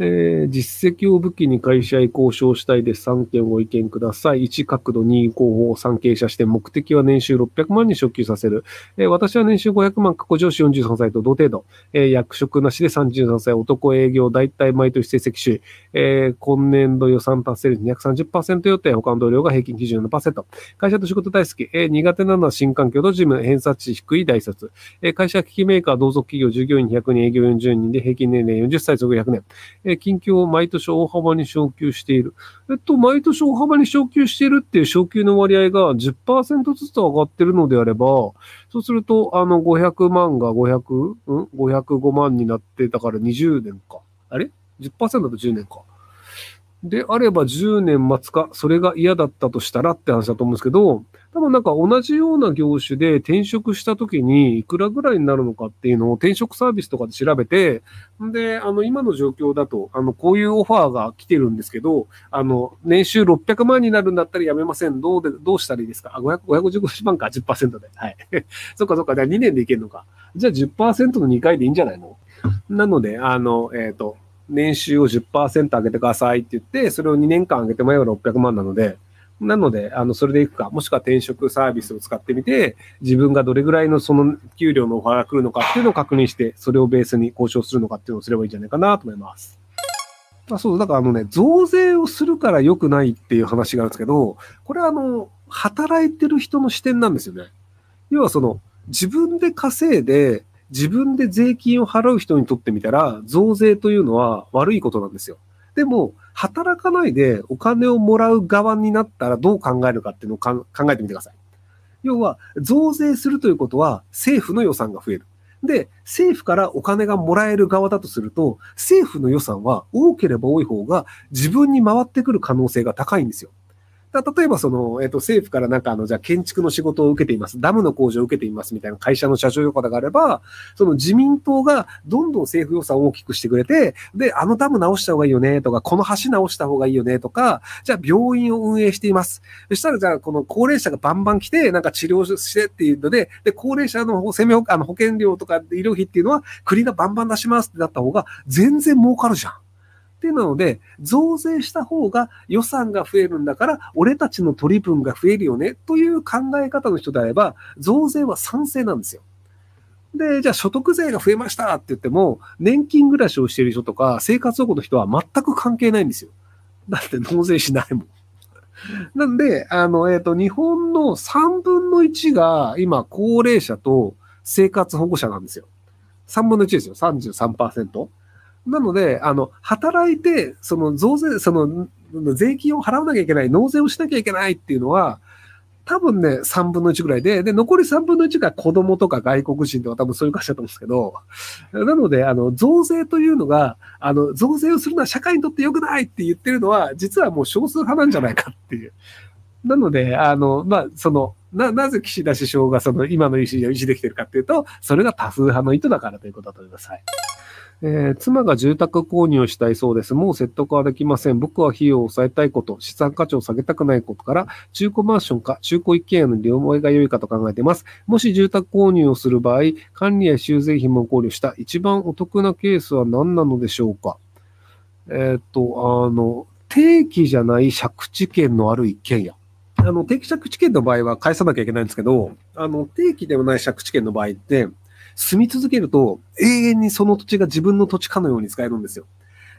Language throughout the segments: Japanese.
えー、実績を武器に会社へ交渉したいです。3件ご意見ください。1角度、2候補、3経営者して、目的は年収600万に昇給させる。えー、私は年収500万、過去上司43歳と同程度。えー、役職なしで33歳、男営業、大体毎年成績首位。え、今年度予算達成率230%予定、他の同僚が平均97%。会社と仕事大好き。え、苦手なのは新環境と事務、偏差値低い大卒。え、会社機器メーカー、同族企業、従業員100人、営業40人で平均年齢40歳、続100年。え近況を毎年大幅に昇給している。えっと、毎年大幅に昇給しているっていう昇給の割合が10%ずつ上がってるのであれば、そうすると、あの、500万が500、うん ?505 万になって、だから20年か。あれ ?10% だと10年か。であれば10年待つか、それが嫌だったとしたらって話だと思うんですけど、多分なんか同じような業種で転職した時にいくらぐらいになるのかっていうのを転職サービスとかで調べて、で、あの、今の状況だと、あの、こういうオファーが来てるんですけど、あの、年収600万になるんだったらやめません。どうで、どうしたらいいですか？あ、500、555万か、10%で。はい。そっかそっか、じゃあ2年でいけるのか。じゃあ10%の2回でいいんじゃないの？なので、あの、えっ、ー、と、年収を10%上げてくださいって言って、それを2年間上げてもらえば600万なので、なので、あの、それでいくか、もしくは転職サービスを使ってみて、自分がどれぐらいのその給料のオファーが来るのかっていうのを確認して、それをベースに交渉するのかっていうのをすればいいんじゃないかなと思います。あそう、だからあのね、増税をするから良くないっていう話があるんですけど、これはあの、働いてる人の視点なんですよね。要はその、自分で稼いで、自分で税金を払う人にとってみたら、増税というのは悪いことなんですよ。でも、働かないでお金をもらう側になったらどう考えるかっていうのを考えてみてください。要は、増税するということは政府の予算が増える。で、政府からお金がもらえる側だとすると、政府の予算は多ければ多い方が自分に回ってくる可能性が高いんですよ。例えばその、えっ、と、政府からなんかあの、じゃあ建築の仕事を受けています。ダムの工事を受けていますみたいな会社の社長横田があれば、その自民党がどんどん政府予算を大きくしてくれて、で、あのダム直した方がいいよねとか、この橋直した方がいいよねとか、じゃあ病院を運営しています。そしたらじゃあこの高齢者がバンバン来て、なんか治療してっていうので、で、高齢者の生命保あの保険料とか医療費っていうのは国がバンバン出しますってなった方が全然儲かるじゃん。っていうので、増税した方が予算が増えるんだから、俺たちの取り分が増えるよね、という考え方の人であれば、増税は賛成なんですよ。で、じゃあ所得税が増えましたって言っても、年金暮らしをしている人とか、生活保護の人は全く関係ないんですよ。だって納税しないもん。なんで、あの、えっ、ー、と、日本の3分の1が今、高齢者と生活保護者なんですよ。3分の1ですよ。33%。なので、あの、働いて、その増税、その、税金を払わなきゃいけない、納税をしなきゃいけないっていうのは、多分ね、3分の1ぐらいで、で、残り3分の1が子供とか外国人とか多分そういう会社だと思うんですけど、なので、あの、増税というのが、あの、増税をするのは社会にとって良くないって言ってるのは、実はもう少数派なんじゃないかっていう。なので、あの、まあ、その、な、なぜ岸田首相がその今の意思を維持できてるかっていうと、それが多数派の意図だからということだと思います。はい。えー、妻が住宅購入をしたいそうです。もう説得はできません。僕は費用を抑えたいこと、資産価値を下げたくないことから、中古マンションか中古一軒家の利用が良いかと考えています。もし住宅購入をする場合、管理や修繕費も考慮した一番お得なケースは何なのでしょうか？えー、っと、あの、定期じゃない借地権のある一軒家。あの、定期借地権の場合は返さなきゃいけないんですけど、あの、定期ではない借地権の場合って、住み続けると永遠にその土地が自分の土地かのように使えるんですよ。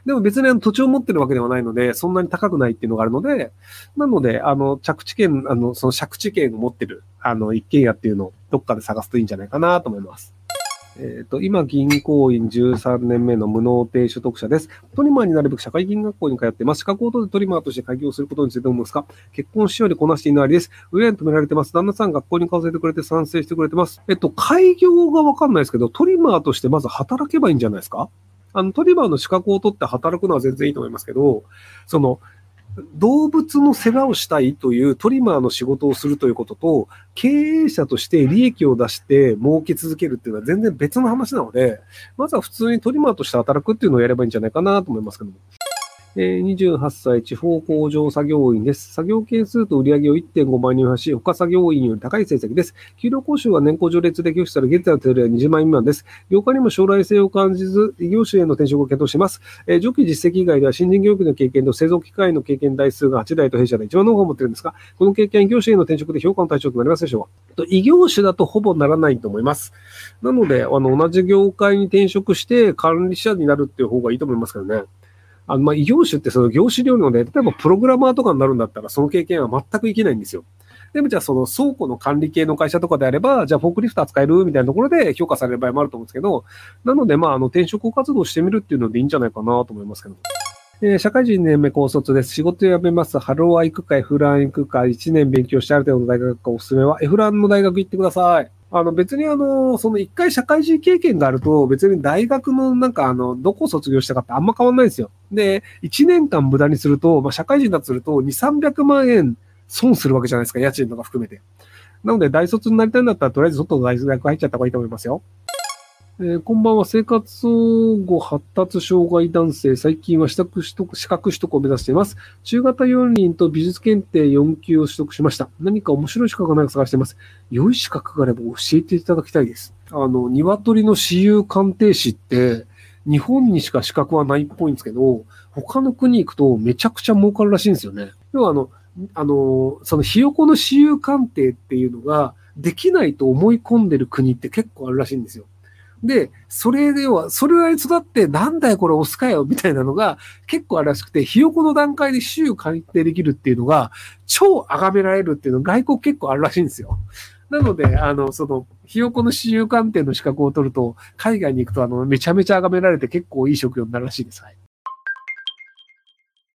でも別にあの土地を持ってるわけではないので、そんなに高くないっていうのがあるので、なので、あの、着地権、あの、その借地権を持ってる、あの、一軒家っていうのをどっかで探すといいんじゃないかなと思います。えっ、ー、と、今、銀行員13年目の無能定所得者です。トリマーになるべく社会銀学校に通っています。資格を取ってトリマーとして開業することについて思いますか？結婚しようでこなしていないです。親に止められてます。旦那さん学校に通わせてくれて賛成してくれてます。えっと、開業がわかんないですけど、トリマーとしてまず働けばいいんじゃないですか？あの、トリマーの資格を取って働くのは全然いいと思いますけど、その、動物の世話をしたいというトリマーの仕事をするということと、経営者として利益を出して儲け続けるっていうのは全然別の話なので、まずは普通にトリマーとして働くっていうのをやればいいんじゃないかなと思いますけども。えー、28歳、地方工場作業員です。作業件数と売上を1.5倍に増やし、他作業員より高い成績です。給料報酬は年功序列で寄付され、現在の手取りは20万円未満です。業界にも将来性を感じず、異業種への転職を検討します。えー、上記実績以外では新人業育の経験と製造機械の経験台数が8台と弊社で一番の方を持っているんですが、この経験、異業種への転職で評価の対象となりますでしょうか？異業種だとほぼならないと思います。なので、あの、同じ業界に転職して管理者になるっていう方がいいと思いますけどね。あの、まあ、異業種ってその業種量ので、例えばプログラマーとかになるんだったら、その経験は全くいけないんですよ。でもじゃあその倉庫の管理系の会社とかであれば、じゃあフォークリフト扱えるみたいなところで評価される場合もあると思うんですけど、なのでまああの転職活動してみるっていうのでいいんじゃないかなと思いますけど。えー、社会人2年目高卒です。仕事辞めます。ハローは行くか、 Fラン行くか、1年勉強してある程度の大学かおすすめは、 Fランの大学行ってください。あの別にあの、その一回社会人経験があると別に大学のなんかあの、どこを卒業したかってあんま変わんないんですよ。で、1年間無駄にすると、まあ社会人だとすると2、300万円損するわけじゃないですか、家賃とか含めて。なので大卒になりたいんだったらとりあえず外の大学入っちゃった方がいいと思いますよ。えー、こんばんは。生活後発達障害男性。最近は資格取得、資格取得を目指しています。中型4輪と美術検定4級を取得しました。何か面白い資格がないか探しています。良い資格があれば教えていただきたいです。あの、鶏の私有鑑定士って、日本にしか資格はないっぽいんですけど、他の国行くとめちゃくちゃ儲かるらしいんですよね。要はあの、あの、そのひよこの私有鑑定っていうのができないと思い込んでる国って結構あるらしいんですよ。で、それでは、それなりに育って、なんだよこれオスかよみたいなのが結構あるらしくて、ひよこの段階で種を鑑定できるっていうのが、超崇められるっていうのが外国結構あるらしいんですよ。なので、あの、その、ひよこの私有鑑定の資格を取ると、海外に行くと、あの、めちゃめちゃ崇められて結構いい職業になるらしいです。はい。